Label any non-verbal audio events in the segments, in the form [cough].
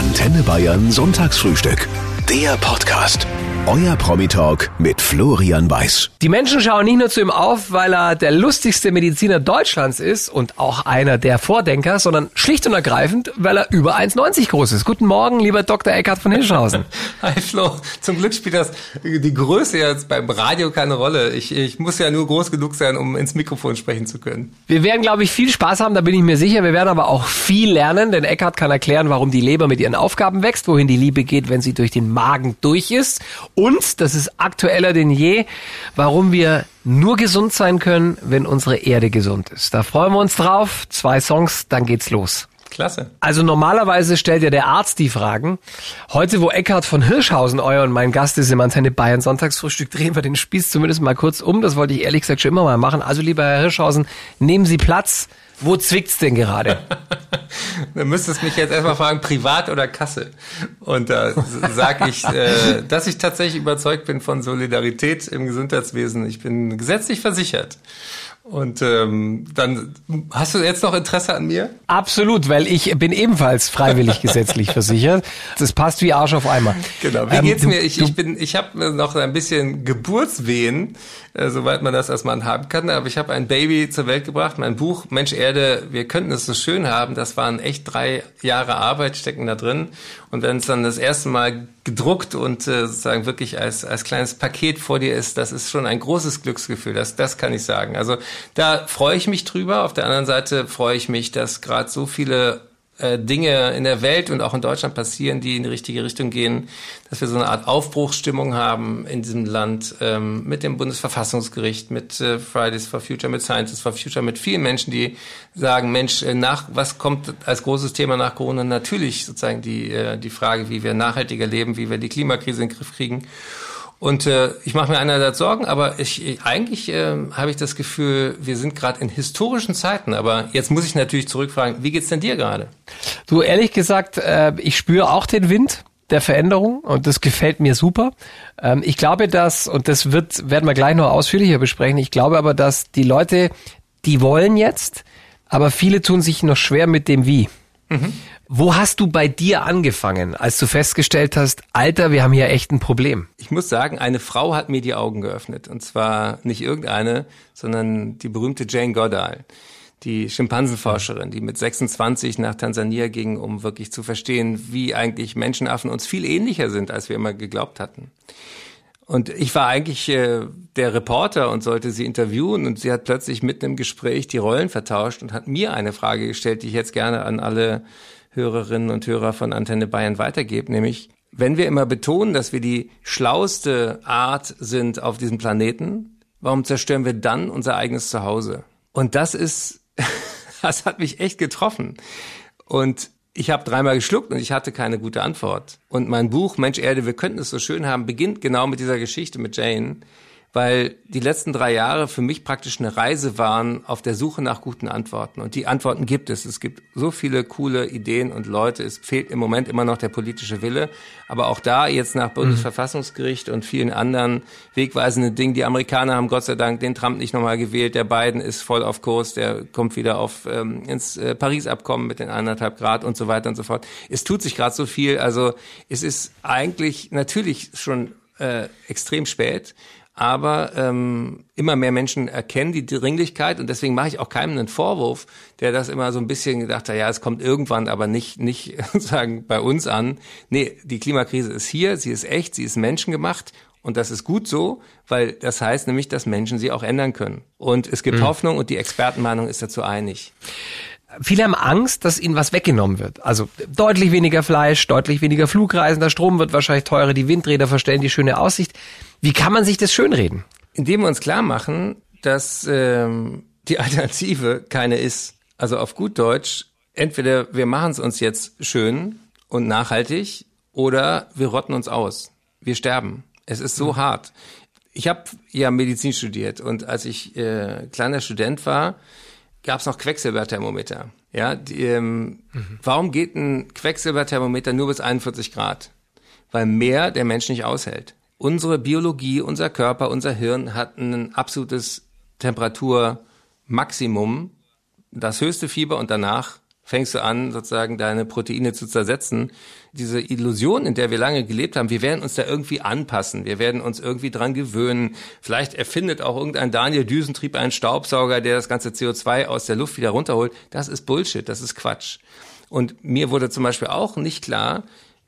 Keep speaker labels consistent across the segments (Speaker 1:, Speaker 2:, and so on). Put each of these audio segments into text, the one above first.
Speaker 1: Antenne Bayern Sonntagsfrühstück. Der Podcast. Euer Promi-Talk mit Florian Weiß.
Speaker 2: Die Menschen schauen nicht nur zu ihm auf, weil er der lustigste Mediziner Deutschlands ist und auch einer der Vordenker, sondern schlicht und ergreifend, weil er über 1,90 groß ist. Guten Morgen, lieber Dr. Eckhard von Hirschhausen. [laughs]
Speaker 3: Hi Flo, zum Glück spielt das die Größe jetzt beim Radio keine Rolle. Ich, ich muss ja nur groß genug sein, um ins Mikrofon sprechen zu können.
Speaker 2: Wir werden, glaube ich, viel Spaß haben, da bin ich mir sicher. Wir werden aber auch viel lernen, denn Eckhard kann erklären, warum die Leber mit ihren Aufgaben wächst, wohin die Liebe geht, wenn sie durch den Magen durch ist und, das ist aktueller denn je, warum wir nur gesund sein können, wenn unsere Erde gesund ist. Da freuen wir uns drauf. Zwei Songs, dann geht's los.
Speaker 3: Klasse.
Speaker 2: Also normalerweise stellt ja der Arzt die Fragen. Heute, wo Eckhard von Hirschhausen euer und mein Gast ist im Antenne Bayern Sonntagsfrühstück, drehen wir den Spieß zumindest mal kurz um. Das wollte ich ehrlich gesagt schon immer mal machen. Also lieber Herr Hirschhausen, nehmen Sie Platz. Wo zwickt's denn gerade? [laughs]
Speaker 3: Du müsstest mich jetzt erstmal fragen, privat oder Kasse? Und da sage ich, äh, dass ich tatsächlich überzeugt bin von Solidarität im Gesundheitswesen. Ich bin gesetzlich versichert. Und ähm, dann hast du jetzt noch Interesse an mir?
Speaker 2: Absolut, weil ich bin ebenfalls freiwillig [laughs] gesetzlich versichert. Das passt wie Arsch auf Eimer.
Speaker 3: Genau. Wie ähm, geht's du, mir? Ich, ich bin, ich habe noch ein bisschen Geburtswehen, äh, soweit man das als Mann haben kann. Aber ich habe ein Baby zur Welt gebracht. Mein Buch Mensch Erde, wir könnten es so schön haben. Das waren echt drei Jahre Arbeit stecken da drin. Und wenn es dann das erste Mal gedruckt und äh, sozusagen wirklich als, als kleines Paket vor dir ist, das ist schon ein großes Glücksgefühl, das, das kann ich sagen. Also da freue ich mich drüber. Auf der anderen Seite freue ich mich, dass gerade so viele äh, Dinge in der Welt und auch in Deutschland passieren, die in die richtige Richtung gehen, dass wir so eine Art Aufbruchsstimmung haben in diesem Land ähm, mit dem Bundesverfassungsgericht, mit äh, Fridays for Future, mit Scientists for Future, mit vielen Menschen, die sagen, Mensch, äh, nach was kommt als großes Thema nach Corona? Natürlich sozusagen die äh, die Frage, wie wir nachhaltiger leben, wie wir die Klimakrise in den Griff kriegen. Und äh, ich mache mir einerseits Sorgen, aber ich, ich eigentlich äh, habe ich das Gefühl, wir sind gerade in historischen Zeiten. Aber jetzt muss ich natürlich zurückfragen, wie geht's denn dir gerade?
Speaker 2: Du, ehrlich gesagt, äh, ich spüre auch den Wind der Veränderung und das gefällt mir super. Ähm, ich glaube, dass, und das wird, werden wir gleich noch ausführlicher besprechen, ich glaube aber, dass die Leute, die wollen jetzt, aber viele tun sich noch schwer mit dem Wie. Wo hast du bei dir angefangen, als du festgestellt hast, Alter, wir haben hier echt ein Problem?
Speaker 3: Ich muss sagen, eine Frau hat mir die Augen geöffnet. Und zwar nicht irgendeine, sondern die berühmte Jane Goddard, die Schimpansenforscherin, die mit 26 nach Tansania ging, um wirklich zu verstehen, wie eigentlich Menschenaffen uns viel ähnlicher sind, als wir immer geglaubt hatten. Und ich war eigentlich äh, der Reporter und sollte sie interviewen und sie hat plötzlich mitten im Gespräch die Rollen vertauscht und hat mir eine Frage gestellt, die ich jetzt gerne an alle Hörerinnen und Hörer von Antenne Bayern weitergebe, nämlich wenn wir immer betonen, dass wir die schlauste Art sind auf diesem Planeten, warum zerstören wir dann unser eigenes Zuhause? Und das ist, [laughs] das hat mich echt getroffen. Und ich habe dreimal geschluckt und ich hatte keine gute Antwort. Und mein Buch Mensch Erde, wir könnten es so schön haben, beginnt genau mit dieser Geschichte mit Jane, weil die letzten drei Jahre für mich praktisch eine Reise waren auf der Suche nach guten Antworten. Und die Antworten gibt es. Es gibt so viele coole Ideen und Leute. Es fehlt im Moment immer noch der politische Wille. Aber auch da jetzt nach Bundesverfassungsgericht und vielen anderen wegweisenden Dingen. Die Amerikaner haben Gott sei Dank den Trump nicht nochmal gewählt. Der Biden ist voll auf Kurs. Der kommt wieder auf ähm, ins äh, Paris-Abkommen mit den eineinhalb Grad und so weiter und so fort. Es tut sich gerade so viel. Also es ist eigentlich natürlich schon äh, extrem spät aber ähm, immer mehr Menschen erkennen die Dringlichkeit und deswegen mache ich auch keinem einen Vorwurf, der das immer so ein bisschen gedacht hat, ja, es kommt irgendwann, aber nicht nicht [laughs] sagen bei uns an. Nee, die Klimakrise ist hier, sie ist echt, sie ist menschengemacht und das ist gut so, weil das heißt nämlich, dass Menschen sie auch ändern können. Und es gibt mhm. Hoffnung und die Expertenmeinung ist dazu einig.
Speaker 2: Viele haben Angst, dass ihnen was weggenommen wird. Also deutlich weniger Fleisch, deutlich weniger Flugreisen, der Strom wird wahrscheinlich teurer, die Windräder verstellen die schöne Aussicht. Wie kann man sich das schönreden?
Speaker 3: Indem wir uns klar machen, dass ähm, die Alternative keine ist. Also auf gut Deutsch, entweder wir machen es uns jetzt schön und nachhaltig oder wir rotten uns aus. Wir sterben. Es ist so mhm. hart. Ich habe ja Medizin studiert und als ich äh, kleiner Student war, gab es noch Quecksilberthermometer. Ja, die, ähm, mhm. warum geht ein Quecksilberthermometer nur bis 41 Grad? Weil mehr der Mensch nicht aushält unsere Biologie, unser Körper, unser Hirn hat ein absolutes Temperaturmaximum, das höchste Fieber und danach fängst du an, sozusagen deine Proteine zu zersetzen. Diese Illusion, in der wir lange gelebt haben, wir werden uns da irgendwie anpassen, wir werden uns irgendwie dran gewöhnen. Vielleicht erfindet auch irgendein Daniel Düsentrieb einen Staubsauger, der das ganze CO2 aus der Luft wieder runterholt. Das ist Bullshit, das ist Quatsch. Und mir wurde zum Beispiel auch nicht klar,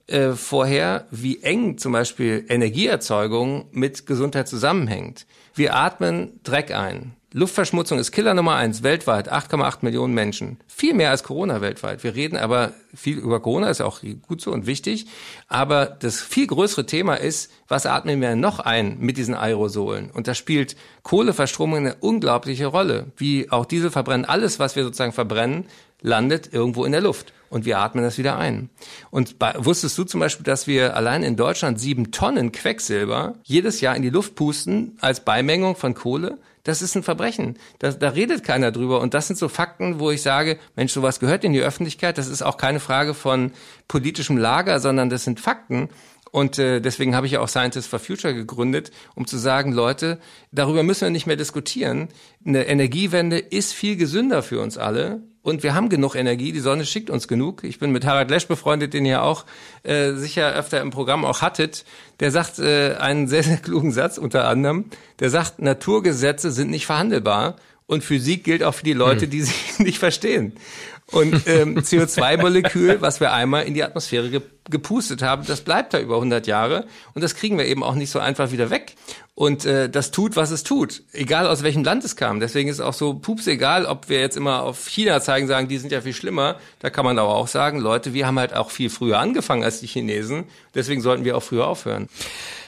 Speaker 3: äh, vorher, wie eng zum Beispiel Energieerzeugung mit Gesundheit zusammenhängt. Wir atmen Dreck ein. Luftverschmutzung ist Killer Nummer eins weltweit, 8,8 Millionen Menschen. Viel mehr als Corona weltweit. Wir reden aber viel über Corona, ist auch gut so und wichtig. Aber das viel größere Thema ist, was atmen wir noch ein mit diesen Aerosolen? Und da spielt Kohleverstromung eine unglaubliche Rolle. Wie auch Diesel verbrennen, alles, was wir sozusagen verbrennen, landet irgendwo in der Luft und wir atmen das wieder ein. Und bei, wusstest du zum Beispiel, dass wir allein in Deutschland sieben Tonnen Quecksilber jedes Jahr in die Luft pusten als Beimengung von Kohle? Das ist ein Verbrechen. Da, da redet keiner drüber. Und das sind so Fakten, wo ich sage, Mensch, sowas gehört in die Öffentlichkeit. Das ist auch keine Frage von politischem Lager, sondern das sind Fakten. Und äh, deswegen habe ich ja auch Scientists for Future gegründet, um zu sagen, Leute, darüber müssen wir nicht mehr diskutieren. Eine Energiewende ist viel gesünder für uns alle und wir haben genug Energie, die Sonne schickt uns genug. Ich bin mit Harald Lesch befreundet, den ihr auch äh, sicher öfter im Programm auch hattet. Der sagt äh, einen sehr, sehr klugen Satz unter anderem. Der sagt, Naturgesetze sind nicht verhandelbar und Physik gilt auch für die Leute, hm. die sie [laughs] nicht verstehen. Und ähm, CO2-Molekül, was wir einmal in die Atmosphäre ge gepustet haben, das bleibt da über 100 Jahre und das kriegen wir eben auch nicht so einfach wieder weg. Und äh, das tut, was es tut, egal aus welchem Land es kam. Deswegen ist auch so pups egal, ob wir jetzt immer auf China zeigen, sagen, die sind ja viel schlimmer. Da kann man aber auch sagen, Leute, wir haben halt auch viel früher angefangen als die Chinesen. Deswegen sollten wir auch früher aufhören.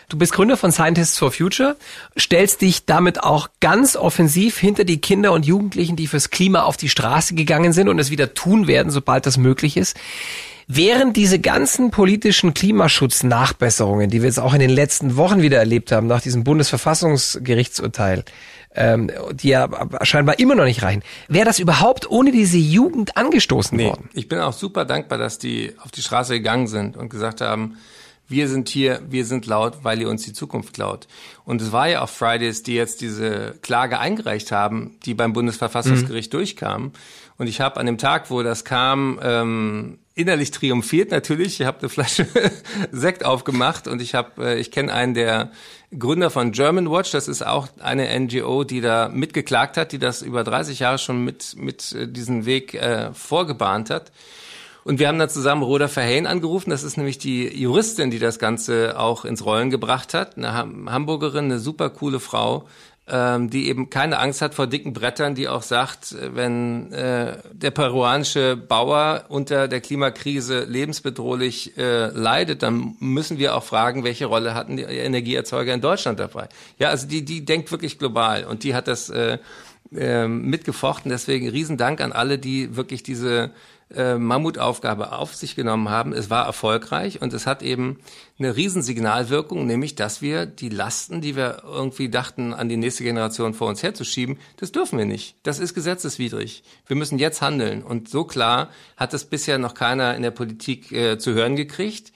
Speaker 2: Du bist Gründer von Scientists for Future, stellst dich damit auch ganz offensiv hinter die Kinder und Jugendlichen, die fürs Klima auf die Straße gegangen sind und es wieder tun werden, sobald das möglich ist. Während diese ganzen politischen Klimaschutznachbesserungen, die wir jetzt auch in den letzten Wochen wieder erlebt haben, nach diesem Bundesverfassungsgerichtsurteil, ähm, die ja scheinbar immer noch nicht reichen, wäre das überhaupt ohne diese Jugend angestoßen nee, worden?
Speaker 3: Ich bin auch super dankbar, dass die auf die Straße gegangen sind und gesagt haben, wir sind hier, wir sind laut, weil ihr uns die Zukunft klaut. Und es war ja auch Fridays, die jetzt diese Klage eingereicht haben, die beim Bundesverfassungsgericht mhm. durchkam. Und ich habe an dem Tag, wo das kam, ähm, innerlich triumphiert natürlich. Ich habe eine Flasche [laughs] Sekt aufgemacht und ich habe, äh, ich kenne einen der Gründer von German Watch. Das ist auch eine NGO, die da mitgeklagt hat, die das über 30 Jahre schon mit mit äh, diesen Weg äh, vorgebahnt hat. Und wir haben dann zusammen Roda Verheyen angerufen. Das ist nämlich die Juristin, die das Ganze auch ins Rollen gebracht hat. Eine Hamburgerin, eine super coole Frau, ähm, die eben keine Angst hat vor dicken Brettern, die auch sagt, wenn äh, der peruanische Bauer unter der Klimakrise lebensbedrohlich äh, leidet, dann müssen wir auch fragen, welche Rolle hatten die Energieerzeuger in Deutschland dabei. Ja, also die, die denkt wirklich global und die hat das äh, äh, mitgefochten. Deswegen Riesendank an alle, die wirklich diese äh, Mammutaufgabe auf sich genommen haben. Es war erfolgreich und es hat eben eine Riesensignalwirkung, nämlich, dass wir die Lasten, die wir irgendwie dachten, an die nächste Generation vor uns herzuschieben, das dürfen wir nicht. Das ist gesetzeswidrig. Wir müssen jetzt handeln. Und so klar hat es bisher noch keiner in der Politik äh, zu hören gekriegt.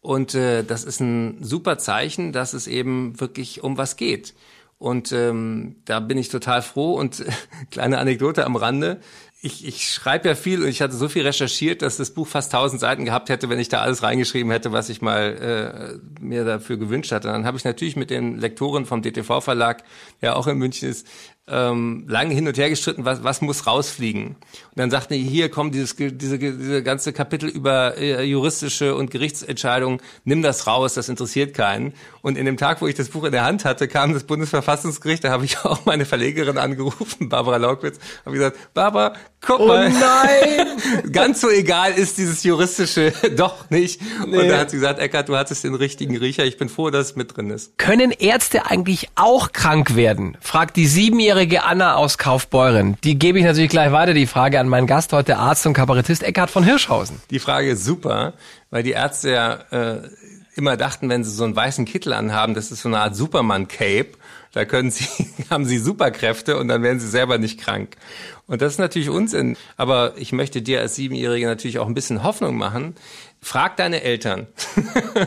Speaker 3: Und äh, das ist ein super Zeichen, dass es eben wirklich um was geht. Und ähm, da bin ich total froh. Und [laughs] kleine Anekdote am Rande ich, ich schreibe ja viel und ich hatte so viel recherchiert, dass das Buch fast tausend Seiten gehabt hätte, wenn ich da alles reingeschrieben hätte, was ich mal äh, mir dafür gewünscht hatte. Dann habe ich natürlich mit den Lektoren vom DTV Verlag, der auch in München ist, ähm, lange hin und her gestritten, was, was muss rausfliegen. Und dann sagten die, hier kommen dieses, diese, diese ganze Kapitel über äh, juristische und Gerichtsentscheidungen, nimm das raus, das interessiert keinen. Und in dem Tag, wo ich das Buch in der Hand hatte, kam das Bundesverfassungsgericht, da habe ich [laughs] auch meine Verlegerin angerufen, Barbara Laukwitz, habe gesagt, Barbara, guck oh mal.
Speaker 2: nein! [laughs]
Speaker 3: Ganz so egal ist dieses juristische [laughs] doch nicht. Nee. Und da hat sie gesagt, Eckart, du hattest den richtigen Riecher, ich bin froh, dass es mit drin ist.
Speaker 2: Können Ärzte eigentlich auch krank werden? fragt die siebenjährige siebenjährige Anna aus Kaufbeuren. Die gebe ich natürlich gleich weiter, die Frage an meinen Gast heute, Arzt und Kabarettist Eckhard von Hirschhausen.
Speaker 3: Die Frage ist super, weil die Ärzte ja äh, immer dachten, wenn sie so einen weißen Kittel anhaben, das ist so eine Art Superman-Cape. Da können sie, [laughs] haben sie Superkräfte und dann werden sie selber nicht krank. Und das ist natürlich Unsinn. Aber ich möchte dir als Siebenjährige natürlich auch ein bisschen Hoffnung machen. Frag deine Eltern. [laughs]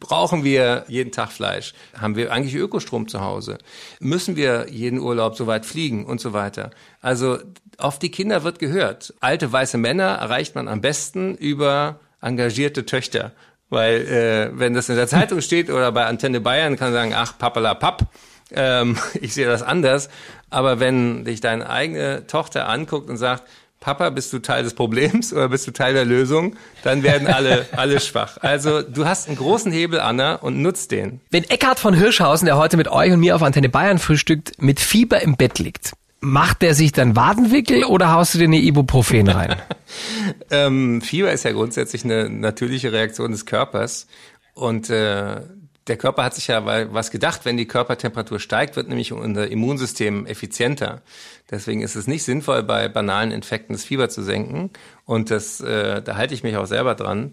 Speaker 3: Brauchen wir jeden Tag Fleisch? Haben wir eigentlich Ökostrom zu Hause? Müssen wir jeden Urlaub so weit fliegen und so weiter? Also auf die Kinder wird gehört. Alte weiße Männer erreicht man am besten über engagierte Töchter. Weil äh, wenn das in der Zeitung steht oder bei Antenne Bayern, kann sagen, ach, papala papp, ähm, [laughs] ich sehe das anders. Aber wenn dich deine eigene Tochter anguckt und sagt, Papa, bist du Teil des Problems oder bist du Teil der Lösung? Dann werden alle, alle schwach. Also du hast einen großen Hebel, Anna, und nutzt den.
Speaker 2: Wenn Eckhard von Hirschhausen, der heute mit euch und mir auf Antenne Bayern frühstückt, mit Fieber im Bett liegt, macht der sich dann Wadenwickel oder haust du dir eine Ibuprofen rein? [laughs]
Speaker 3: ähm, Fieber ist ja grundsätzlich eine natürliche Reaktion des Körpers. Und äh, der Körper hat sich ja was gedacht, wenn die Körpertemperatur steigt, wird nämlich unser Immunsystem effizienter. Deswegen ist es nicht sinnvoll, bei banalen Infekten das Fieber zu senken. Und das, äh, da halte ich mich auch selber dran.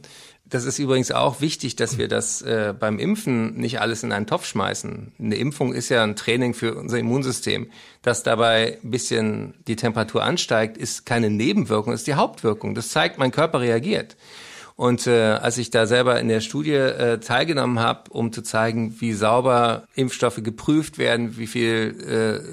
Speaker 3: Das ist übrigens auch wichtig, dass wir das äh, beim Impfen nicht alles in einen Topf schmeißen. Eine Impfung ist ja ein Training für unser Immunsystem. Dass dabei ein bisschen die Temperatur ansteigt, ist keine Nebenwirkung, ist die Hauptwirkung. Das zeigt, mein Körper reagiert. Und äh, als ich da selber in der Studie äh, teilgenommen habe, um zu zeigen, wie sauber Impfstoffe geprüft werden, wie viel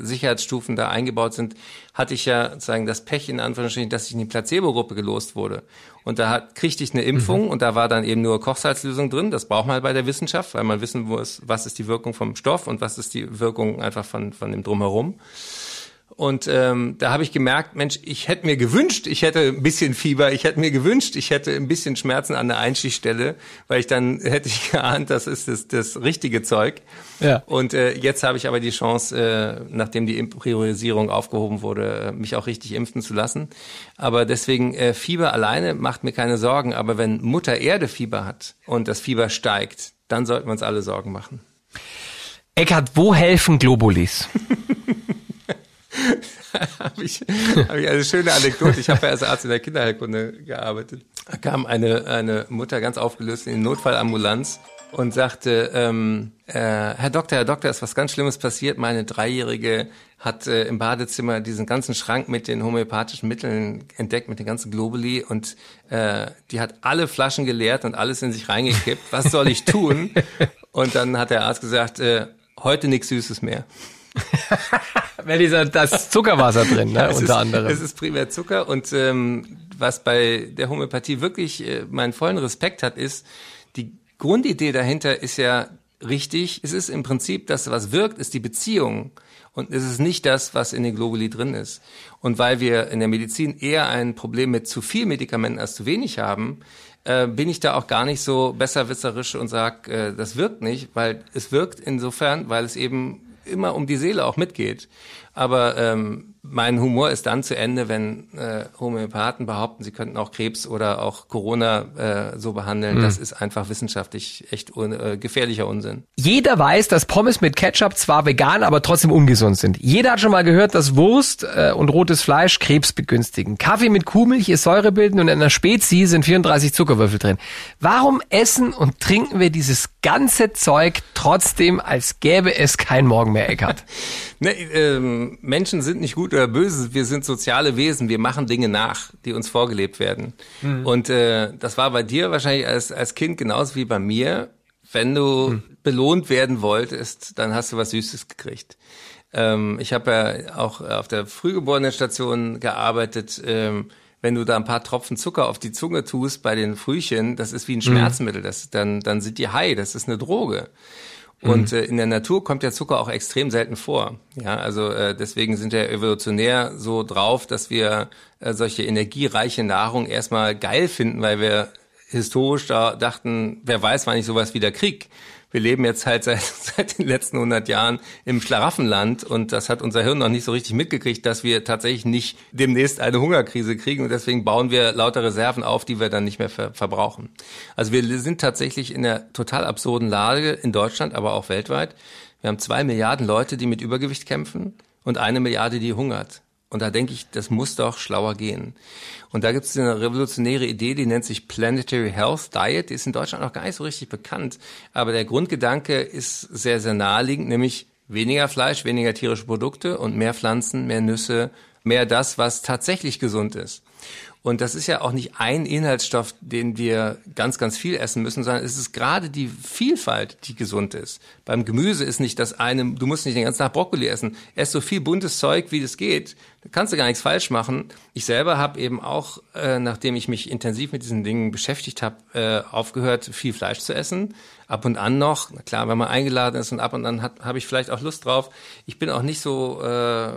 Speaker 3: äh, Sicherheitsstufen da eingebaut sind, hatte ich ja sozusagen das Pech in Anführungsstrichen, dass ich in die Placebo-Gruppe gelost wurde. Und da hat, kriegte ich eine Impfung mhm. und da war dann eben nur Kochsalzlösung drin. Das braucht man halt bei der Wissenschaft, weil man wissen muss, was ist die Wirkung vom Stoff und was ist die Wirkung einfach von, von dem Drumherum. Und ähm, da habe ich gemerkt, Mensch, ich hätte mir gewünscht, ich hätte ein bisschen Fieber, ich hätte mir gewünscht, ich hätte ein bisschen Schmerzen an der Einstichstelle, weil ich dann [laughs] hätte ich geahnt, das ist das, das richtige Zeug. Ja. Und äh, jetzt habe ich aber die Chance, äh, nachdem die Priorisierung aufgehoben wurde, äh, mich auch richtig impfen zu lassen. Aber deswegen äh, Fieber alleine macht mir keine Sorgen. Aber wenn Mutter Erde Fieber hat und das Fieber steigt, dann sollten wir uns alle Sorgen machen.
Speaker 2: Eckart, wo helfen Globulis? [laughs]
Speaker 3: habe ich, hab ich eine schöne Anekdote. Ich habe ja als Arzt in der Kinderheilkunde gearbeitet. Da kam eine, eine Mutter ganz aufgelöst in die Notfallambulanz und sagte, ähm, äh, Herr Doktor, Herr Doktor, ist was ganz Schlimmes passiert. Meine Dreijährige hat äh, im Badezimmer diesen ganzen Schrank mit den homöopathischen Mitteln entdeckt, mit den ganzen Globuli und äh, die hat alle Flaschen geleert und alles in sich reingekippt. Was soll ich tun? Und dann hat der Arzt gesagt, äh, heute nichts Süßes mehr. [laughs]
Speaker 2: Weil dieser, das Zuckerwasser drin, ne, ja, unter
Speaker 3: ist,
Speaker 2: anderem.
Speaker 3: Es ist primär Zucker und ähm, was bei der Homöopathie wirklich äh, meinen vollen Respekt hat, ist, die Grundidee dahinter ist ja richtig. Es ist im Prinzip, dass was wirkt, ist die Beziehung. Und es ist nicht das, was in den Globuli drin ist. Und weil wir in der Medizin eher ein Problem mit zu viel Medikamenten als zu wenig haben, äh, bin ich da auch gar nicht so besserwisserisch und sag, äh, das wirkt nicht, weil es wirkt insofern, weil es eben immer um die Seele auch mitgeht. Aber ähm, mein Humor ist dann zu Ende, wenn äh, Homöopathen behaupten, sie könnten auch Krebs oder auch Corona äh, so behandeln. Mhm. Das ist einfach wissenschaftlich echt un äh, gefährlicher Unsinn.
Speaker 2: Jeder weiß, dass Pommes mit Ketchup zwar vegan, aber trotzdem ungesund sind. Jeder hat schon mal gehört, dass Wurst äh, und rotes Fleisch Krebs begünstigen. Kaffee mit Kuhmilch ist säurebildend und in einer Spezi sind 34 Zuckerwürfel drin. Warum essen und trinken wir dieses ganze Zeug trotzdem, als gäbe es kein Morgen mehr, Eckart? [laughs]
Speaker 3: ne, ähm Menschen sind nicht gut oder böse, wir sind soziale Wesen, wir machen Dinge nach, die uns vorgelebt werden. Mhm. Und äh, das war bei dir wahrscheinlich als, als Kind genauso wie bei mir. Wenn du mhm. belohnt werden wolltest, dann hast du was Süßes gekriegt. Ähm, ich habe ja auch auf der Frühgeborenenstation gearbeitet. Ähm, wenn du da ein paar Tropfen Zucker auf die Zunge tust bei den Frühchen, das ist wie ein mhm. Schmerzmittel. Das, dann, dann sind die high, das ist eine Droge. Und mhm. äh, in der Natur kommt der Zucker auch extrem selten vor. Ja, also äh, deswegen sind wir evolutionär so drauf, dass wir äh, solche energiereiche Nahrung erstmal geil finden, weil wir historisch da dachten, wer weiß, wann ich sowas wieder krieg wir leben jetzt halt seit, [laughs] seit den letzten 100 Jahren im Schlaraffenland und das hat unser Hirn noch nicht so richtig mitgekriegt, dass wir tatsächlich nicht demnächst eine Hungerkrise kriegen und deswegen bauen wir lauter Reserven auf, die wir dann nicht mehr ver verbrauchen. Also wir sind tatsächlich in einer total absurden Lage in Deutschland, aber auch weltweit. Wir haben zwei Milliarden Leute, die mit Übergewicht kämpfen und eine Milliarde, die hungert. Und da denke ich, das muss doch schlauer gehen. Und da gibt es eine revolutionäre Idee, die nennt sich Planetary Health Diet. Die ist in Deutschland noch gar nicht so richtig bekannt. Aber der Grundgedanke ist sehr, sehr naheliegend, nämlich weniger Fleisch, weniger tierische Produkte und mehr Pflanzen, mehr Nüsse, mehr das, was tatsächlich gesund ist. Und das ist ja auch nicht ein Inhaltsstoff, den wir ganz, ganz viel essen müssen, sondern es ist gerade die Vielfalt, die gesund ist. Beim Gemüse ist nicht das eine, du musst nicht den ganzen Tag Brokkoli essen. Ess so viel buntes Zeug, wie es geht. Da kannst du gar nichts falsch machen. Ich selber habe eben auch, äh, nachdem ich mich intensiv mit diesen Dingen beschäftigt habe, äh, aufgehört, viel Fleisch zu essen. Ab und an noch, na klar, wenn man eingeladen ist und ab und an habe ich vielleicht auch Lust drauf. Ich bin auch nicht so äh,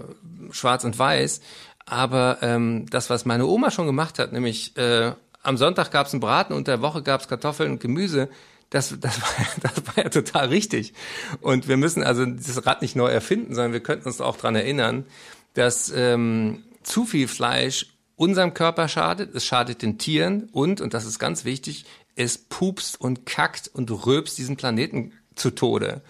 Speaker 3: schwarz und weiß, aber ähm, das, was meine Oma schon gemacht hat, nämlich äh, am Sonntag gab es einen Braten, und der Woche gab es Kartoffeln und Gemüse, das, das, [laughs] war, das war ja total richtig. Und wir müssen also das Rad nicht neu erfinden, sondern wir könnten uns auch dran erinnern, dass ähm, zu viel Fleisch unserem Körper schadet, es schadet den Tieren und, und das ist ganz wichtig, es pupst und kackt und röpst diesen Planeten zu Tode.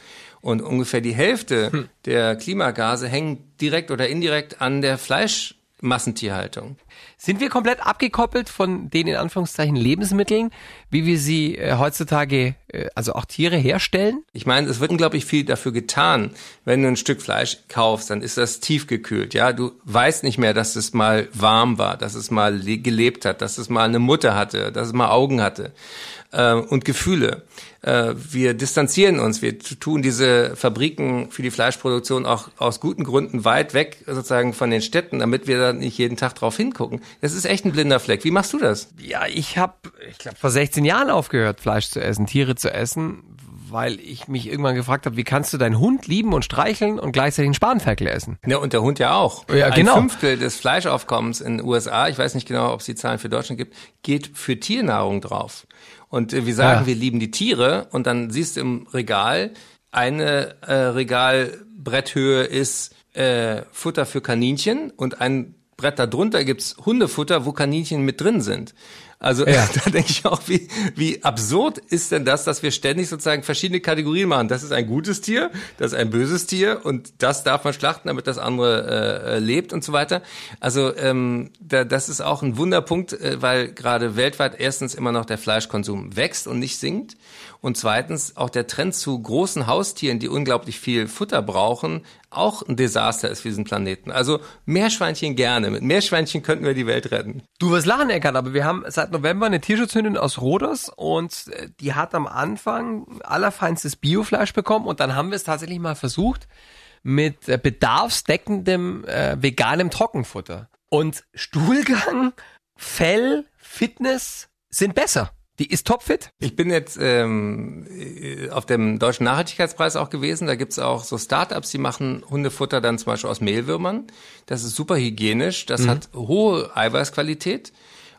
Speaker 3: Und ungefähr die Hälfte hm. der Klimagase hängen direkt oder indirekt an der Fleisch Massentierhaltung.
Speaker 2: Sind wir komplett abgekoppelt von den in Anführungszeichen Lebensmitteln, wie wir sie äh, heutzutage, äh, also auch Tiere herstellen?
Speaker 3: Ich meine, es wird unglaublich viel dafür getan. Wenn du ein Stück Fleisch kaufst, dann ist das tiefgekühlt. Ja, du weißt nicht mehr, dass es mal warm war, dass es mal gelebt hat, dass es mal eine Mutter hatte, dass es mal Augen hatte äh, und Gefühle. Äh, wir distanzieren uns, wir tun diese Fabriken für die Fleischproduktion auch aus guten Gründen weit weg sozusagen von den Städten, damit wir da nicht jeden Tag drauf hingucken. Das ist echt ein blinder Fleck. Wie machst du das?
Speaker 2: Ja, ich habe, ich glaube, vor 16 Jahren aufgehört, Fleisch zu essen, Tiere zu essen, weil ich mich irgendwann gefragt habe, wie kannst du deinen Hund lieben und streicheln und gleichzeitig einen Spanferkel essen?
Speaker 3: Ja, und der Hund ja auch.
Speaker 2: Ja, genau.
Speaker 3: Ein Fünftel des Fleischaufkommens in den USA, ich weiß nicht genau, ob es die Zahlen für Deutschland gibt, geht für Tiernahrung drauf. Und wir sagen, ja. wir lieben die Tiere und dann siehst du im Regal, eine äh, Regalbretthöhe ist äh, Futter für Kaninchen und ein Brett darunter gibt's Hundefutter, wo Kaninchen mit drin sind. Also ja. [laughs] da denke ich auch, wie, wie absurd ist denn das, dass wir ständig sozusagen verschiedene Kategorien machen. Das ist ein gutes Tier, das ist ein böses Tier und das darf man schlachten, damit das andere äh, äh lebt und so weiter. Also ähm, da, das ist auch ein Wunderpunkt, äh, weil gerade weltweit erstens immer noch der Fleischkonsum wächst und nicht sinkt. Und zweitens auch der Trend zu großen Haustieren, die unglaublich viel Futter brauchen, auch ein Desaster ist für diesen Planeten. Also Meerschweinchen gerne. Mit Meerschweinchen könnten wir die Welt retten.
Speaker 2: Du wirst lachen, Eckert, aber wir haben seit November eine Tierschutzhündin aus Roders und äh, die hat am Anfang allerfeinstes Biofleisch bekommen und dann haben wir es tatsächlich mal versucht mit äh, bedarfsdeckendem äh, veganem Trockenfutter. Und Stuhlgang, Fell, Fitness sind besser. Die ist topfit.
Speaker 3: Ich bin jetzt ähm, auf dem Deutschen Nachhaltigkeitspreis auch gewesen. Da gibt's auch so Startups, die machen Hundefutter dann zum Beispiel aus Mehlwürmern. Das ist super hygienisch, das mhm. hat hohe Eiweißqualität.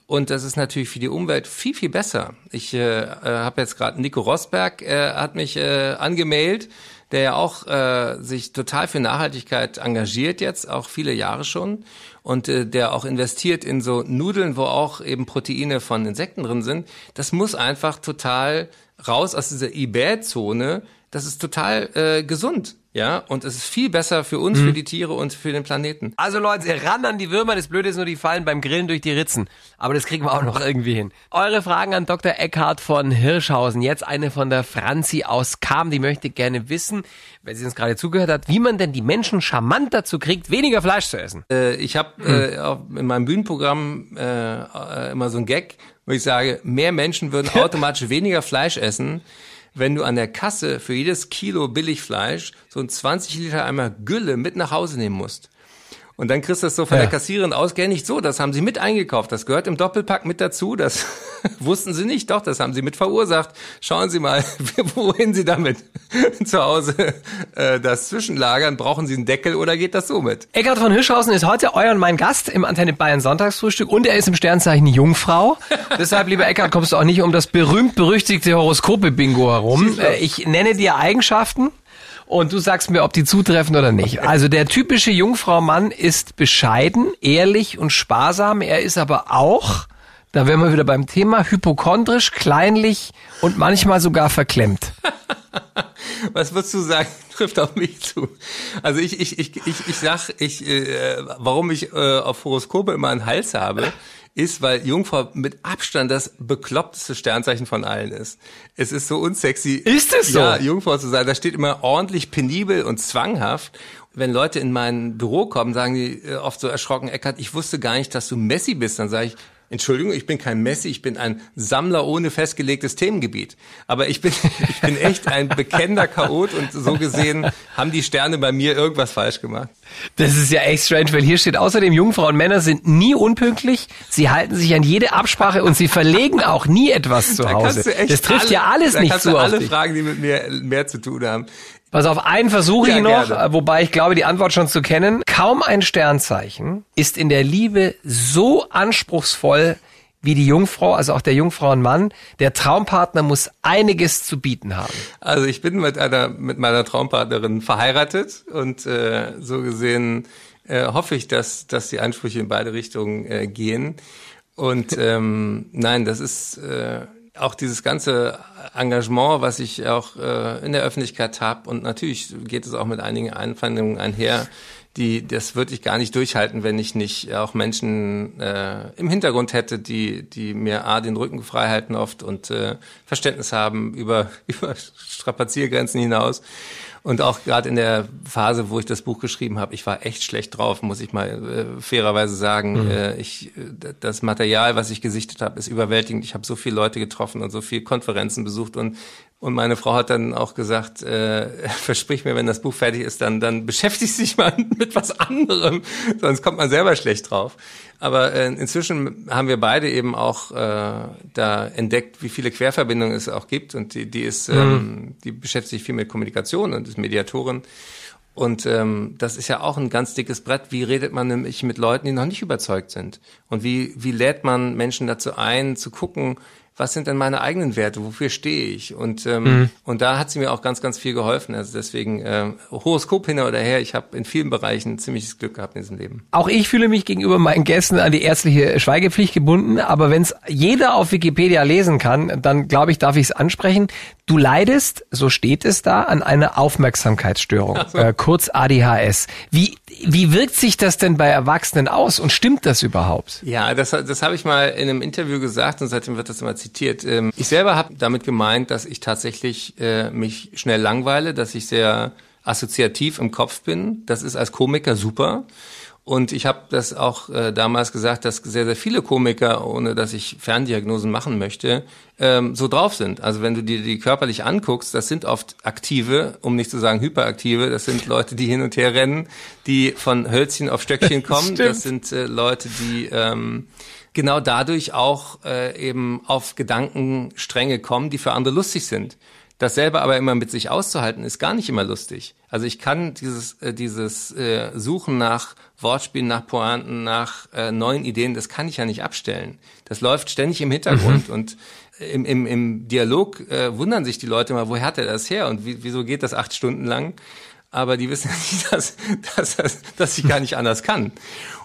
Speaker 3: Und das ist natürlich für die Umwelt viel, viel besser. Ich äh, äh, habe jetzt gerade Nico Rosberg äh, hat mich äh, angemailt, der ja auch äh, sich total für Nachhaltigkeit engagiert jetzt, auch viele Jahre schon und äh, der auch investiert in so Nudeln, wo auch eben Proteine von Insekten drin sind, das muss einfach total raus aus dieser eBay-Zone. Das ist total äh, gesund. Ja, und es ist viel besser für uns, mhm. für die Tiere und für den Planeten.
Speaker 2: Also Leute, ran an die Würmer. Das Blöde ist nur, die fallen beim Grillen durch die Ritzen. Aber das kriegen wir auch noch irgendwie hin. Eure Fragen an Dr. Eckhart von Hirschhausen. Jetzt eine von der Franzi aus Kam. Die möchte gerne wissen, weil sie uns gerade zugehört hat, wie man denn die Menschen charmant dazu kriegt, weniger Fleisch zu essen.
Speaker 3: Äh, ich habe mhm. äh, in meinem Bühnenprogramm äh, äh, immer so ein Gag, wo ich sage, mehr Menschen würden [laughs] automatisch weniger Fleisch essen, wenn du an der Kasse für jedes Kilo Billigfleisch so ein 20 Liter Eimer Gülle mit nach Hause nehmen musst. Und dann kriegst du das so von ja. der Kassiererin nicht so. Das haben sie mit eingekauft. Das gehört im Doppelpack mit dazu. Das [laughs] wussten sie nicht. Doch, das haben sie mit verursacht. Schauen Sie mal, [laughs] wohin Sie damit [laughs] zu Hause äh, das zwischenlagern. Brauchen Sie einen Deckel oder geht das so mit?
Speaker 2: Eckhard von Hirschhausen ist heute euer und mein Gast im Antenne Bayern Sonntagsfrühstück und er ist im Sternzeichen Jungfrau. Deshalb, lieber Eckhard, kommst du auch nicht um das berühmt-berüchtigte Horoskope-Bingo herum. Äh, ich nenne dir Eigenschaften und du sagst mir, ob die zutreffen oder nicht. Also der typische Jungfrau-Mann ist bescheiden, ehrlich und sparsam. Er ist aber auch, da wären wir wieder beim Thema, hypochondrisch, kleinlich und manchmal sogar verklemmt. [laughs]
Speaker 3: Was würdest du sagen, [laughs] trifft auf mich zu? Also ich, ich, ich, ich, ich sag, ich, äh, warum ich äh, auf Horoskope immer einen Hals habe, ist, weil Jungfrau mit Abstand das bekloppteste Sternzeichen von allen ist. Es ist so unsexy.
Speaker 2: Ist es so?
Speaker 3: Ja, Jungfrau zu sein. Da steht immer ordentlich penibel und zwanghaft wenn Leute in mein Büro kommen, sagen die äh, oft so erschrocken, Eckart, ich wusste gar nicht, dass du Messi bist. Dann sage ich, Entschuldigung, ich bin kein Messi, ich bin ein Sammler ohne festgelegtes Themengebiet. Aber ich bin, [laughs] ich bin echt ein bekennender Chaot und so gesehen haben die Sterne bei mir irgendwas falsch gemacht.
Speaker 2: Das ist ja echt strange, weil hier steht außerdem, Jungfrauen und Männer sind nie unpünktlich, sie halten sich an jede Absprache und sie verlegen auch nie etwas zu Hause. Das trifft
Speaker 3: alle,
Speaker 2: ja alles
Speaker 3: da
Speaker 2: nicht
Speaker 3: kannst
Speaker 2: zu
Speaker 3: du alle. Fragen, die mit mir mehr zu tun haben.
Speaker 2: Pass auf, einen versuche
Speaker 3: Ja,
Speaker 2: ich noch,
Speaker 3: gerne.
Speaker 2: wobei ich glaube, die Antwort schon zu kennen. Kaum ein Sternzeichen ist in der Liebe so anspruchsvoll wie die Jungfrau, also auch der Jungfrauenmann. Der Traumpartner muss einiges zu bieten haben.
Speaker 3: Also ich bin mit einer mit meiner Traumpartnerin verheiratet und äh, so gesehen äh, hoffe ich, dass dass die Ansprüche in beide Richtungen äh, gehen. Und ähm, nein, das ist äh, auch dieses ganze Engagement, was ich auch äh, in der Öffentlichkeit habe. Und natürlich geht es auch mit einigen Einwandungen einher, die das würde ich gar nicht durchhalten, wenn ich nicht auch Menschen äh, im Hintergrund hätte, die die mir a den Rücken frei halten oft und äh, Verständnis haben über [laughs] über Strapaziergrenzen hinaus. Und auch gerade in der Phase, wo ich das Buch geschrieben habe, ich war echt schlecht drauf, muss ich mal äh, fairerweise sagen. Äh, ich, äh, das Material, was ich gesichtet habe, ist überwältigend. Ich habe so viele Leute getroffen und so viele Konferenzen besucht und und meine Frau hat dann auch gesagt, äh, [laughs] versprich mir, wenn das Buch fertig ist, dann, dann beschäftigst dich mal [laughs] mit was anderem, sonst kommt man selber schlecht drauf. Aber äh, inzwischen haben wir beide eben auch äh, da entdeckt, wie viele Querverbindungen es auch gibt und die, die ist, ähm, die beschäftigt sich viel mit Kommunikation und ist Mediatorin. Und ähm, das ist ja auch ein ganz dickes Brett. Wie redet man nämlich mit Leuten, die noch nicht überzeugt sind? Und wie, wie lädt man Menschen dazu ein, zu gucken, was sind denn meine eigenen Werte, wofür stehe ich? Und, ähm, und da hat sie mir auch ganz, ganz viel geholfen. Also deswegen ähm, Horoskop hin oder her, ich habe in vielen Bereichen ziemliches Glück gehabt in diesem Leben.
Speaker 2: Auch ich fühle mich gegenüber meinen Gästen an die ärztliche Schweigepflicht gebunden, aber wenn es jeder auf Wikipedia lesen kann, dann glaube ich, darf ich es ansprechen. Du leidest, so steht es da, an einer Aufmerksamkeitsstörung, äh, kurz ADHS. Wie, wie wirkt sich das denn bei Erwachsenen aus und stimmt das überhaupt?
Speaker 3: Ja, das, das habe ich mal in einem Interview gesagt und seitdem wird das immer zitiert. Ähm, Ich selber habe damit gemeint, dass ich tatsächlich äh, mich schnell langweile, dass ich sehr assoziativ im Kopf bin. Das ist als Komiker super. Und ich habe das auch äh, damals gesagt, dass sehr, sehr viele Komiker, ohne dass ich Ferndiagnosen machen möchte, ähm, so drauf sind. Also wenn du dir die körperlich anguckst, das sind oft aktive, um nicht zu sagen hyperaktive, das sind Leute, die hin und her rennen, die von Hölzchen auf Stöckchen [laughs] kommen. Das sind äh, Leute, die ähm, genau dadurch auch äh, eben auf Gedankenstränge kommen, die für andere lustig sind. Das selber aber immer mit sich auszuhalten, ist gar nicht immer lustig. Also ich kann dieses, äh, dieses äh, Suchen nach Wortspielen, nach Pointen, nach äh, neuen Ideen, das kann ich ja nicht abstellen. Das läuft ständig im Hintergrund und im, im, im Dialog äh, wundern sich die Leute mal, woher hat er das her und wie, wieso geht das acht Stunden lang? Aber die wissen [laughs] nicht, dass, dass, dass, dass ich gar nicht anders kann.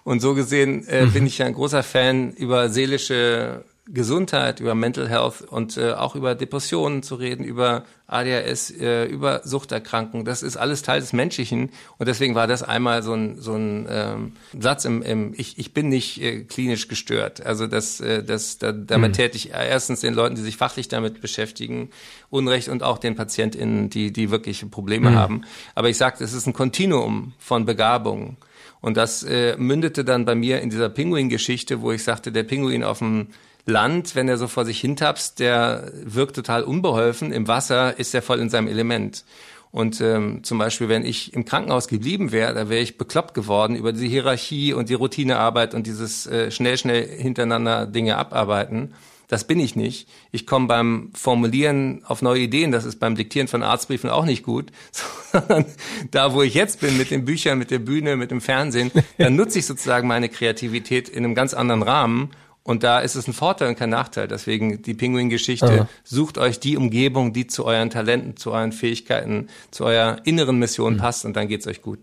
Speaker 3: Und so gesehen äh, bin ich ja ein großer Fan über seelische Gesundheit, über Mental Health und äh, auch über Depressionen zu reden, über ADHS, äh, über Suchterkrankungen. Das ist alles Teil des Menschlichen. Und deswegen war das einmal so ein, so ein ähm, Satz im, im ich, ich bin nicht äh, klinisch gestört. Also das, äh, das, da, damit täte ich erstens den Leuten, die sich fachlich damit beschäftigen, Unrecht und auch den PatientInnen, die, die wirklich Probleme haben. Aber ich sagte, es ist ein Kontinuum von Begabungen. Und das äh, mündete dann bei mir in dieser Pinguin-Geschichte, wo ich sagte, der Pinguin auf dem Land, wenn er so vor sich hintapst, der wirkt total unbeholfen. Im Wasser ist er voll in seinem Element. Und ähm, zum Beispiel, wenn ich im Krankenhaus geblieben wäre, da wäre ich bekloppt geworden über diese Hierarchie und die Routinearbeit und dieses äh, schnell, schnell hintereinander Dinge abarbeiten. Das bin ich nicht. Ich komme beim Formulieren auf neue Ideen, das ist beim Diktieren von Arztbriefen auch nicht gut, [laughs] sondern da, wo ich jetzt bin, mit den Büchern, mit der Bühne, mit dem Fernsehen, dann nutze ich sozusagen meine Kreativität in einem ganz anderen Rahmen. Und da ist es ein Vorteil und kein Nachteil. Deswegen die Pinguin-Geschichte. Sucht euch die Umgebung, die zu euren Talenten, zu euren Fähigkeiten, zu eurer inneren Mission passt und dann geht's euch gut.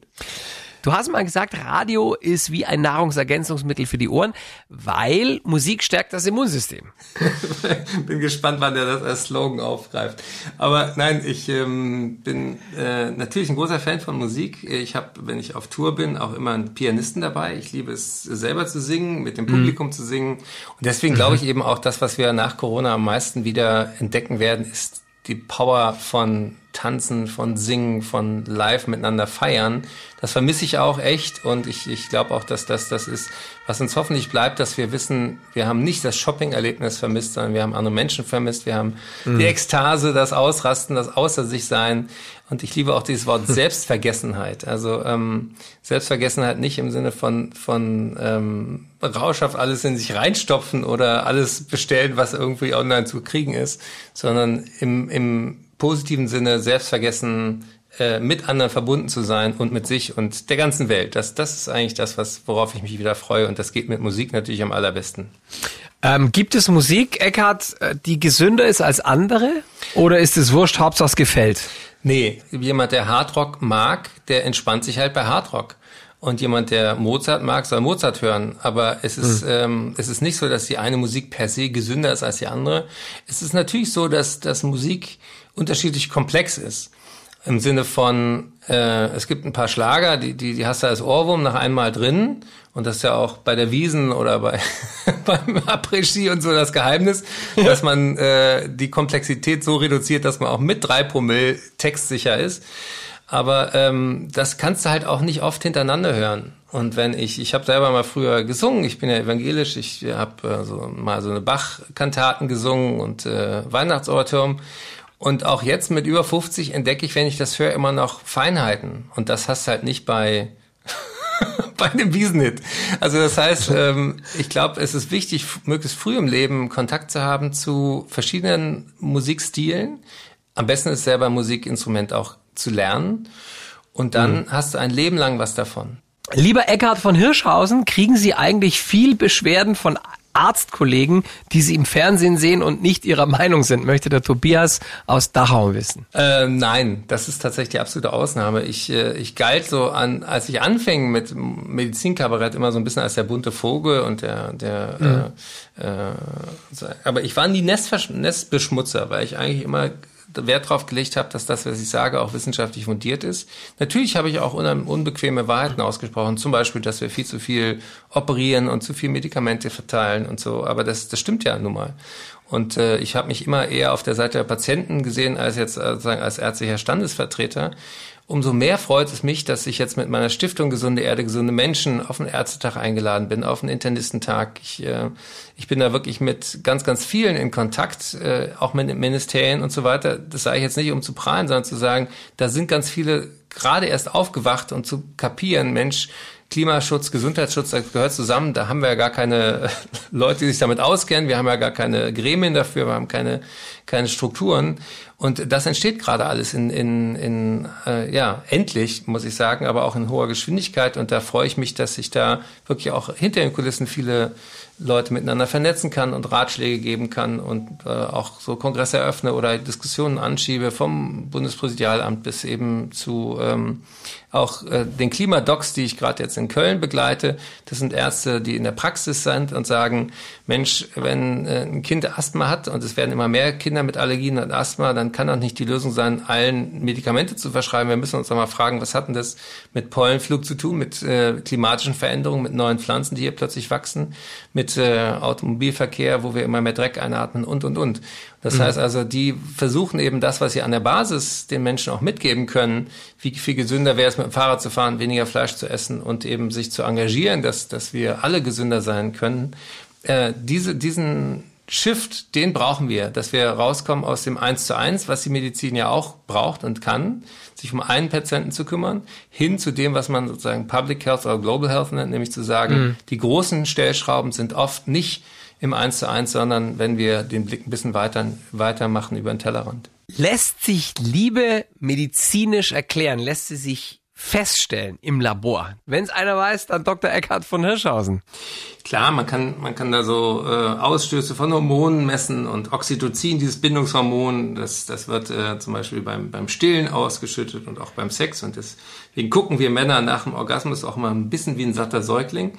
Speaker 2: Du hast mal gesagt, Radio ist wie ein Nahrungsergänzungsmittel für die Ohren, weil Musik stärkt das Immunsystem. [laughs]
Speaker 3: bin gespannt, wann der das als Slogan aufgreift. Aber nein, ich ähm, bin äh, natürlich ein großer Fan von Musik. Ich habe, wenn ich auf Tour bin, auch immer einen Pianisten dabei. Ich liebe es selber zu singen, mit dem Publikum zu singen. Und deswegen glaube ich eben auch, das, was wir nach Corona am meisten wieder entdecken werden, ist die Power von Tanzen, von Singen, von live miteinander feiern. Das vermisse ich auch echt und ich, ich glaube auch, dass das das ist, was uns hoffentlich bleibt, dass wir wissen, wir haben nicht das Shopping-Erlebnis vermisst, sondern wir haben andere Menschen vermisst, wir haben mhm. die Ekstase, das Ausrasten, das Außer sich sein und ich liebe auch dieses Wort [laughs] Selbstvergessenheit. Also ähm, Selbstvergessenheit nicht im Sinne von von ähm, rauschhaft alles in sich reinstopfen oder alles bestellen, was irgendwie online zu kriegen ist, sondern im, im positiven Sinne selbstvergessen äh, mit anderen verbunden zu sein und mit sich und der ganzen Welt. Das, das ist eigentlich das, was, worauf ich mich wieder freue und das geht mit Musik natürlich am allerbesten.
Speaker 2: Ähm, gibt es Musik, Eckhard, äh, die gesünder ist als andere? Oder ist es wurscht, Hauptsache es gefällt?
Speaker 3: Nee, jemand, der Hardrock mag, der entspannt sich halt bei Hardrock. Und jemand, der Mozart mag, soll Mozart hören. Aber es ist, mhm. ähm, es ist nicht so, dass die eine Musik per se gesünder ist als die andere. Es ist natürlich so, dass, dass Musik unterschiedlich komplex ist. Im Sinne von, äh, es gibt ein paar Schlager, die, die, die hast du als Ohrwurm nach einmal drin. Und das ist ja auch bei der Wiesen oder bei, [laughs] beim Après-Ski und so das Geheimnis, ja. dass man äh, die Komplexität so reduziert, dass man auch mit drei Promille textsicher ist. Aber ähm, das kannst du halt auch nicht oft hintereinander hören. Und wenn ich, ich habe selber mal früher gesungen, ich bin ja evangelisch, ich habe äh, so mal so eine Bach-Kantaten gesungen und äh, Weihnachtsoratorium. Und auch jetzt mit über 50 entdecke ich, wenn ich das höre, immer noch Feinheiten. Und das hast du halt nicht bei [laughs] bei einem Wiesenhit. Also das heißt, ähm, ich glaube, es ist wichtig, möglichst früh im Leben Kontakt zu haben zu verschiedenen Musikstilen. Am besten ist selber Musikinstrument auch zu lernen. Und dann mhm. hast du ein Leben lang was davon.
Speaker 2: Lieber Eckhard von Hirschhausen, kriegen Sie eigentlich viel Beschwerden von Arztkollegen, die Sie im Fernsehen sehen und nicht Ihrer [laughs] Meinung sind, möchte der Tobias aus Dachau wissen.
Speaker 3: Äh, nein, das ist tatsächlich die absolute Ausnahme. Ich, äh, ich galt so an, als ich anfing mit Medizinkabarett immer so ein bisschen als der bunte Vogel und der, der mhm. äh, äh, aber ich war nie Nestbeschmutzer, weil ich eigentlich immer Wert darauf gelegt habe, dass das, was ich sage, auch wissenschaftlich fundiert ist. Natürlich habe ich auch unbequeme Wahrheiten ausgesprochen, zum Beispiel, dass wir viel zu viel operieren und zu viel Medikamente verteilen und so, aber das, das stimmt ja nun mal. Und äh, ich habe mich immer eher auf der Seite der Patienten gesehen als jetzt äh, sozusagen als ärztlicher Standesvertreter umso mehr freut es mich, dass ich jetzt mit meiner Stiftung Gesunde Erde, gesunde Menschen auf den Ärztetag eingeladen bin, auf den Internistentag. Ich, äh, ich bin da wirklich mit ganz, ganz vielen in Kontakt, äh, auch mit Ministerien und so weiter. Das sage ich jetzt nicht, um zu prahlen, sondern zu sagen, da sind ganz viele gerade erst aufgewacht und zu kapieren, Mensch, Klimaschutz, Gesundheitsschutz, das gehört zusammen. Da haben wir ja gar keine Leute, die sich damit auskennen. Wir haben ja gar keine Gremien dafür. Wir haben keine, keine Strukturen. Und das entsteht gerade alles in, in, in äh, ja, endlich, muss ich sagen, aber auch in hoher Geschwindigkeit. Und da freue ich mich, dass ich da wirklich auch hinter den Kulissen viele Leute miteinander vernetzen kann und Ratschläge geben kann und äh, auch so Kongresse eröffne oder Diskussionen anschiebe vom Bundespräsidialamt bis eben zu ähm, auch äh, den Klimadocs, die ich gerade jetzt in Köln begleite. Das sind Ärzte, die in der Praxis sind und sagen, Mensch, wenn äh, ein Kind Asthma hat und es werden immer mehr Kinder mit Allergien und Asthma, dann kann doch nicht die Lösung sein, allen Medikamente zu verschreiben. Wir müssen uns doch mal fragen, was hat denn das mit Pollenflug zu tun, mit äh, klimatischen Veränderungen, mit neuen Pflanzen, die hier plötzlich wachsen, mit äh, Automobilverkehr, wo wir immer mehr Dreck einatmen und, und, und. Das mhm. heißt also, die versuchen eben das, was sie an der Basis den Menschen auch mitgeben können, wie viel gesünder wäre es, mit dem Fahrrad zu fahren, weniger Fleisch zu essen und eben sich zu engagieren, dass, dass wir alle gesünder sein können. Äh, diese, diesen Shift, den brauchen wir, dass wir rauskommen aus dem Eins zu eins, was die Medizin ja auch braucht und kann, sich um einen Patienten zu kümmern, hin zu dem, was man sozusagen Public Health oder Global Health nennt, nämlich zu sagen, mhm. die großen Stellschrauben sind oft nicht im Eins zu eins, sondern wenn wir den Blick ein bisschen weiter, weiter machen über den Tellerrand.
Speaker 2: Lässt sich Liebe medizinisch erklären? Lässt sie sich feststellen im Labor? Wenn es einer weiß, dann Dr. Eckhard von Hirschhausen.
Speaker 3: Klar, man kann, man kann da so äh, Ausstöße von Hormonen messen und Oxytocin, dieses Bindungshormon, das, das wird äh, zum Beispiel beim, beim Stillen ausgeschüttet und auch beim Sex. Und deswegen gucken wir Männer nach dem Orgasmus auch mal ein bisschen wie ein satter Säugling.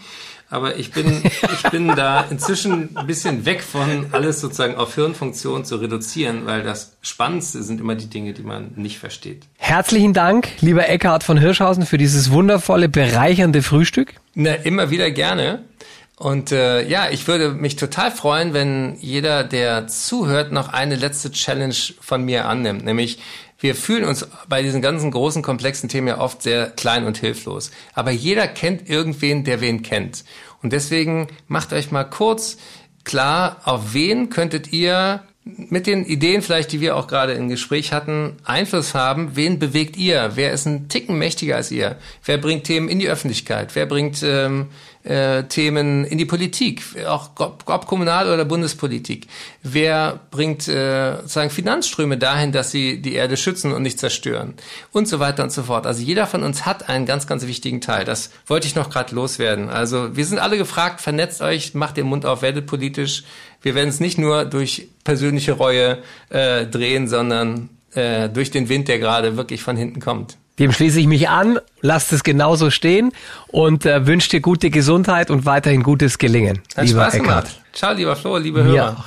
Speaker 3: Aber ich bin, ich bin da inzwischen ein bisschen weg von alles sozusagen auf Hirnfunktion zu reduzieren, weil das Spannendste sind immer die Dinge, die man nicht versteht.
Speaker 2: Herzlichen Dank, lieber Eckhard von Hirschhausen, für dieses wundervolle, bereichernde Frühstück.
Speaker 3: Na, immer wieder gerne. Und äh, ja, ich würde mich total freuen, wenn jeder, der zuhört, noch eine letzte Challenge von mir annimmt, nämlich Wir fühlen uns bei diesen ganzen großen, komplexen Themen ja oft sehr klein und hilflos. Aber jeder kennt irgendwen, der wen kennt. Und deswegen macht euch mal kurz klar, auf wen könntet ihr mit den Ideen vielleicht, die wir auch gerade im Gespräch hatten, Einfluss haben. Wen bewegt ihr? Wer ist ein Ticken mächtiger als ihr? Wer bringt Themen in die Öffentlichkeit? Wer bringt ähm, äh, Themen in die Politik, auch ob, ob Kommunal- oder Bundespolitik. Wer bringt äh, sozusagen Finanzströme dahin, dass sie die Erde schützen und nicht zerstören und so weiter und so fort. Also jeder von uns hat einen ganz, ganz wichtigen Teil. Das wollte ich noch gerade loswerden. Also wir sind alle gefragt, vernetzt euch, macht den Mund auf, werdet politisch. Wir werden es nicht nur durch persönliche Reue äh, drehen, sondern äh, durch den Wind, der gerade wirklich von hinten kommt.
Speaker 2: Dem schließe ich mich an, lasst es genauso stehen und äh, wünsche dir gute Gesundheit und weiterhin gutes Gelingen.
Speaker 3: Hat lieber Spaß Eckart. gemacht. Ciao, lieber Flo, liebe Hörer. Ja.